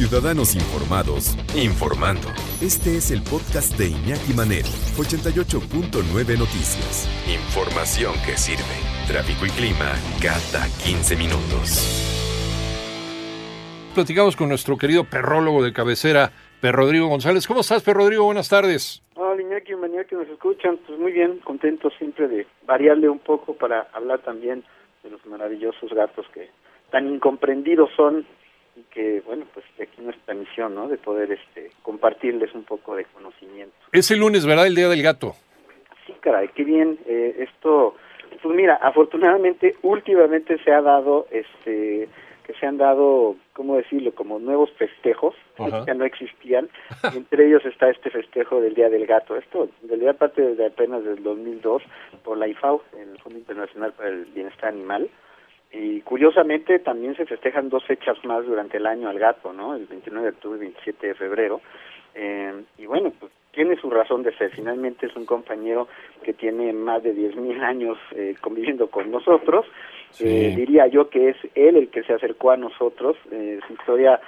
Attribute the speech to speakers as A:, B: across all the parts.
A: Ciudadanos Informados, informando. Este es el podcast de Iñaki Manero, 88.9 Noticias. Información que sirve. Tráfico y clima cada 15 minutos.
B: Platicamos con nuestro querido perrólogo de cabecera, Per Rodrigo González. ¿Cómo estás, Per Rodrigo? Buenas tardes.
C: Hola, Iñaki, bienvenido que nos escuchan. Pues muy bien, contento siempre de variarle un poco para hablar también de los maravillosos gatos que tan incomprendidos son y que, bueno, pues aquí nuestra misión, ¿no? De poder este, compartirles un poco de conocimiento.
B: Es el lunes, ¿verdad? El Día del Gato.
C: Sí, caray, qué bien. Eh, esto, pues mira, afortunadamente, últimamente se ha dado, este, que se han dado, ¿cómo decirlo?, como nuevos festejos que ya no existían. Entre ellos está este festejo del Día del Gato. Esto, en realidad, parte desde apenas del 2002 por la IFAO, el Fondo Internacional para el Bienestar Animal y curiosamente también se festejan dos fechas más durante el año al gato, ¿no? El 29 de octubre y 27 de febrero. Eh, y bueno, pues tiene su razón de ser. Finalmente es un compañero que tiene más de 10.000 años eh, conviviendo con nosotros. Eh, diría yo que es él el que se acercó a nosotros. su historia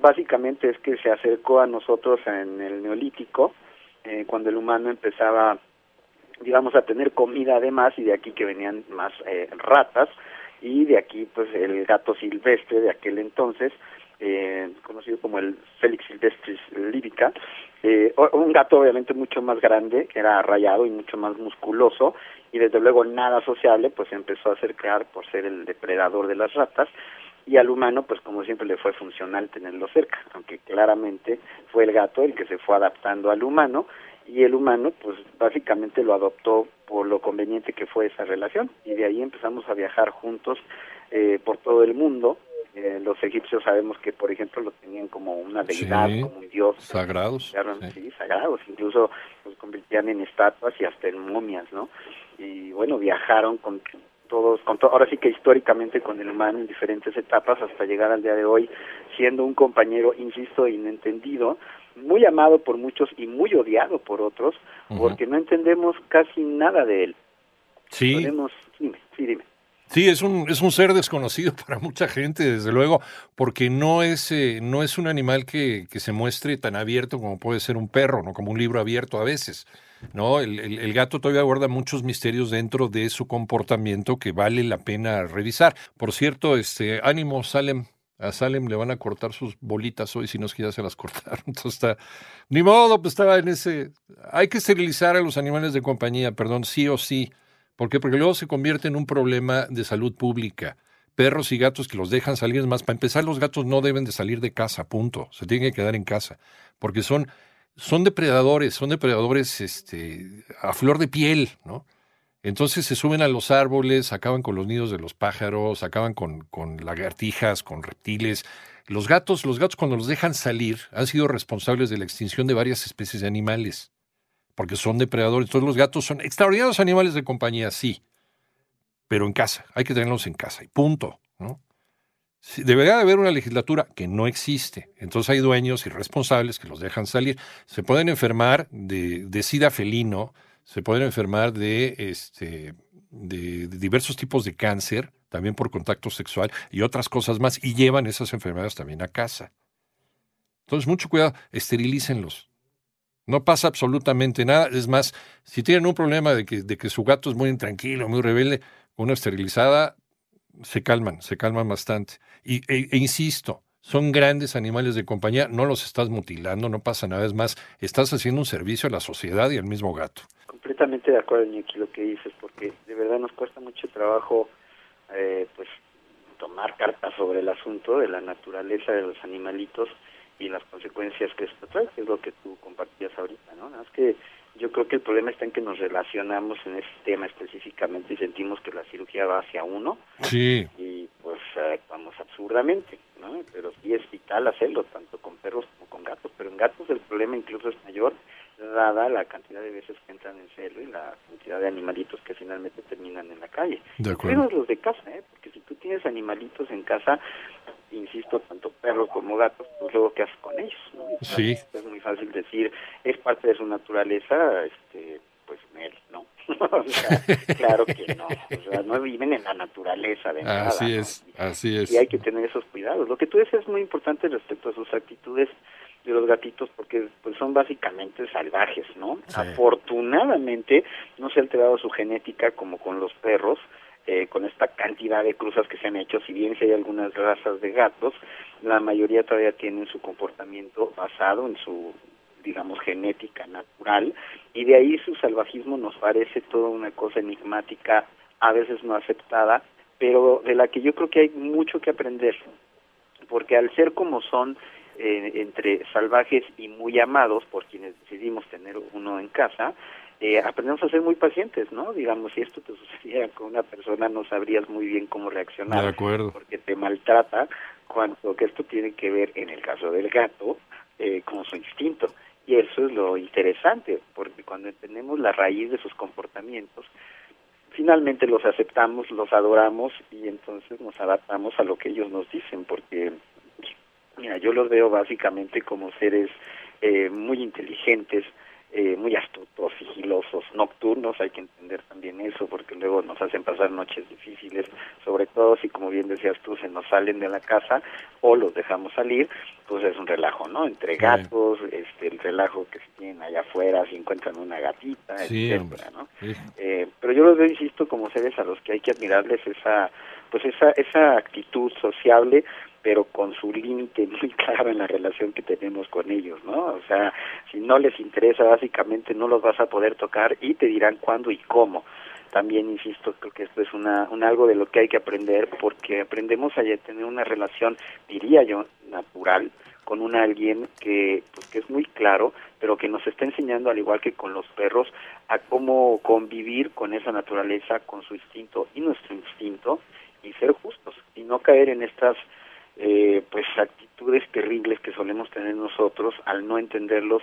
C: básicamente es que se acercó a nosotros en el neolítico, cuando el humano empezaba, digamos, a tener comida además y de aquí que venían más ratas y de aquí pues el gato silvestre de aquel entonces eh, conocido como el Felix silvestris lírica eh, un gato obviamente mucho más grande que era rayado y mucho más musculoso y desde luego nada sociable pues empezó a acercar por ser el depredador de las ratas y al humano pues como siempre le fue funcional tenerlo cerca aunque claramente fue el gato el que se fue adaptando al humano y el humano pues básicamente lo adoptó por lo conveniente que fue esa relación. Y de ahí empezamos a viajar juntos eh, por todo el mundo. Eh, los egipcios sabemos que por ejemplo lo tenían como una deidad como un dios.
B: sagrados
C: sí. sagrados. Incluso los convertían en estatuas y hasta en momias no y bueno viajaron con todos con ahora sí que históricamente con el humano en diferentes etapas hasta llegar al día de hoy siendo un compañero insisto inentendido muy amado por muchos y muy odiado por otros, porque no entendemos casi nada de él.
B: Sí.
C: sí, dime.
B: Sí, es un, es un ser desconocido para mucha gente, desde luego, porque no es, eh, no es un animal que, que, se muestre tan abierto como puede ser un perro, ¿no? como un libro abierto a veces. ¿no? El, el, el, gato todavía guarda muchos misterios dentro de su comportamiento que vale la pena revisar. Por cierto, este, ánimo, Salem, a Salem le van a cortar sus bolitas hoy, si no es que ya se las cortaron. Entonces está, ni modo, pues estaba en ese. Hay que esterilizar a los animales de compañía, perdón, sí o sí. ¿Por qué? Porque luego se convierte en un problema de salud pública. Perros y gatos que los dejan salir, más, para empezar, los gatos no deben de salir de casa, punto. Se tienen que quedar en casa. Porque son, son depredadores, son depredadores este, a flor de piel, ¿no? Entonces se suben a los árboles, acaban con los nidos de los pájaros, acaban con, lagartijas, con reptiles. Los gatos, los gatos cuando los dejan salir han sido responsables de la extinción de varias especies de animales, porque son depredadores. Todos los gatos son extraordinarios animales de compañía, sí, pero en casa, hay que tenerlos en casa y punto, ¿no? Debería de haber una legislatura que no existe. Entonces hay dueños irresponsables que los dejan salir. Se pueden enfermar de, de sida felino, se pueden enfermar de, este, de, diversos tipos de cáncer, también por contacto sexual y otras cosas más, y llevan esas enfermedades también a casa. Entonces, mucho cuidado, esterilícenlos. No pasa absolutamente nada. Es más, si tienen un problema de que, de que su gato es muy intranquilo, muy rebelde, una esterilizada, se calman, se calman bastante. Y, e, e insisto, son grandes animales de compañía, no los estás mutilando, no pasa nada. Es más, estás haciendo un servicio a la sociedad y al mismo gato
C: completamente de acuerdo, Nicky, lo que dices, porque de verdad nos cuesta mucho trabajo, eh, pues, tomar cartas sobre el asunto de la naturaleza de los animalitos y las consecuencias que esto trae, que es lo que tú compartías ahorita, ¿no? Es que yo creo que el problema está en que nos relacionamos en ese tema específicamente y sentimos que la cirugía va hacia uno.
B: Sí.
C: Y pues actuamos absurdamente, ¿no? Pero sí es vital hacerlo, tanto con perros como con gatos, pero en gatos el problema incluso es mayor dada la cantidad de veces que entran en celo y la cantidad de animalitos que finalmente terminan en la calle.
B: De acuerdo.
C: los de casa, ¿eh? porque si tú tienes animalitos en casa, insisto, tanto perros como gatos, pues luego qué haces con ellos. ¿no?
B: Sí.
C: Es muy fácil decir, es parte de su naturaleza, este, pues él, ¿no? claro que no, o sea, no viven en la naturaleza de nada.
B: Así es, así es.
C: Y hay que tener esos cuidados. Lo que tú dices es muy importante respecto a sus actitudes de los gatitos porque pues son básicamente salvajes, ¿no? Afortunadamente no se ha alterado su genética como con los perros, eh, con esta cantidad de cruzas que se han hecho, si bien si hay algunas razas de gatos, la mayoría todavía tienen su comportamiento basado en su digamos genética natural y de ahí su salvajismo nos parece toda una cosa enigmática, a veces no aceptada, pero de la que yo creo que hay mucho que aprender, porque al ser como son eh, entre salvajes y muy amados por quienes decidimos tener uno en casa, eh, aprendemos a ser muy pacientes, ¿no? Digamos, si esto te sucediera con una persona, no sabrías muy bien cómo reaccionar.
B: De acuerdo.
C: Porque te maltrata, cuanto que esto tiene que ver, en el caso del gato, eh, con su instinto. Y eso es lo interesante, porque cuando entendemos la raíz de sus comportamientos, finalmente los aceptamos, los adoramos y entonces nos adaptamos a lo que ellos nos dicen, porque, mira, yo los veo básicamente como seres eh, muy inteligentes, eh, muy astutos, sigilosos, nocturnos, hay que entender también eso, porque luego nos hacen pasar noches difíciles, sobre todo si, como bien decías tú, se nos salen de la casa o los dejamos salir, pues es un relajo, ¿no? Entre gatos, este, el relajo que se tienen allá afuera, si encuentran una gatita, etcétera, ¿no? Eh, pero yo los veo, insisto, como seres a los que hay que admirarles esa, pues esa, esa actitud sociable, pero con su límite muy claro en la relación que tenemos con ellos, ¿no? O sea, si no les interesa, básicamente no los vas a poder tocar y te dirán cuándo y cómo. También, insisto, creo que esto es una, un algo de lo que hay que aprender porque aprendemos a tener una relación, diría yo, natural con un alguien que, pues, que es muy claro, pero que nos está enseñando, al igual que con los perros, a cómo convivir con esa naturaleza, con su instinto y nuestro instinto, y ser justos, y no caer en estas eh, pues actitudes terribles que solemos tener nosotros al no entenderlos,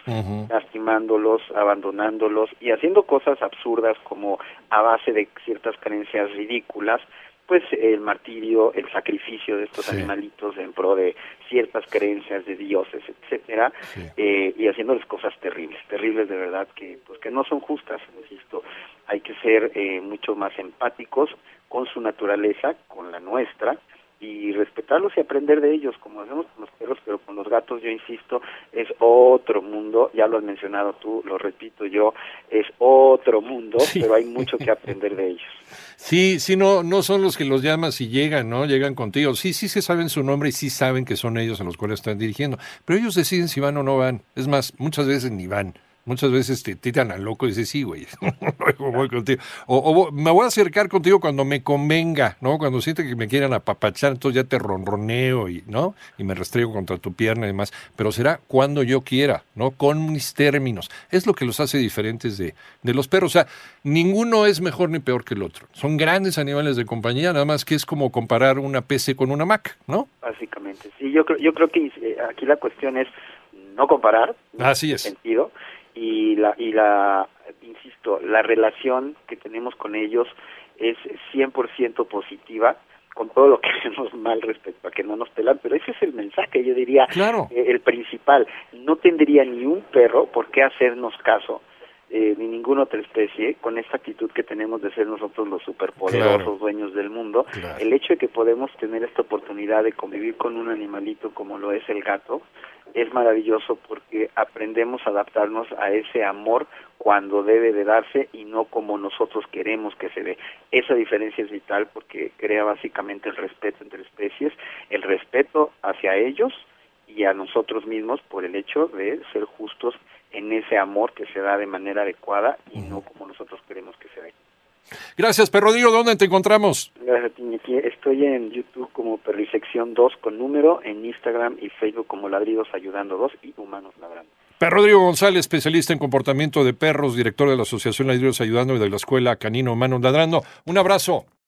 C: lastimándolos, abandonándolos y haciendo cosas absurdas como a base de ciertas creencias ridículas, pues el martirio, el sacrificio de estos animalitos en pro de ciertas creencias de dioses, etcétera, eh, y haciéndoles cosas terribles, terribles de verdad que pues que no son justas, insisto, hay que ser eh, mucho más empáticos con su naturaleza, con la nuestra, y respetarlos y aprender de ellos, como hacemos con los perros, pero con los gatos, yo insisto, es otro mundo, ya lo has mencionado tú, lo repito yo, es otro mundo, pero hay mucho que aprender de ellos.
B: Sí, sí, no, no son los que los llamas y llegan, ¿no? Llegan contigo. Sí, sí se saben su nombre y sí saben que son ellos a los cuales están dirigiendo, pero ellos deciden si van o no van. Es más, muchas veces ni van. Muchas veces te tiran al loco y dices, sí, güey, voy contigo. O, me voy a acercar contigo cuando me convenga, ¿no? Cuando siente que me quieran apapachar, entonces ya te ronroneo y, ¿no? Y me restrego contra tu pierna y demás. Pero será cuando yo quiera, ¿no? Con mis términos. Es lo que los hace diferentes de, de los perros. O sea, ninguno es mejor ni peor que el otro. Son grandes animales de compañía, nada más que es como comparar una PC con una Mac, ¿no?
C: Básicamente, sí. Yo creo, yo creo que eh, aquí la cuestión es no comparar.
B: Así es.
C: Sentido y la y la insisto la relación que tenemos con ellos es 100% positiva con todo lo que hacemos mal respecto a que no nos pelan, pero ese es el mensaje, yo diría, eh, el principal. No tendría ni un perro por qué hacernos caso, eh, ni ninguna otra especie, con esta actitud que tenemos de ser nosotros los superpoderosos dueños del mundo. El hecho de que podemos tener esta oportunidad de convivir con un animalito como lo es el gato, es maravilloso porque aprendemos a adaptarnos a ese amor cuando debe de darse y no como nosotros queremos que se dé. Esa diferencia es vital porque crea básicamente el respeto entre especies, el respeto hacia ellos y a nosotros mismos por el hecho de ser justos en ese amor que se da de manera adecuada y no como nosotros queremos que se dé.
B: Gracias, Perrodillo. ¿Dónde te encontramos?
C: Gracias, Estoy en YouTube como Perrisección 2 con número, en Instagram y Facebook como Ladridos Ayudando 2 y Humanos Ladrando.
B: Rodrigo González, especialista en comportamiento de perros, director de la Asociación Ladridos Ayudando y de la Escuela Canino Humanos Ladrando. Un abrazo.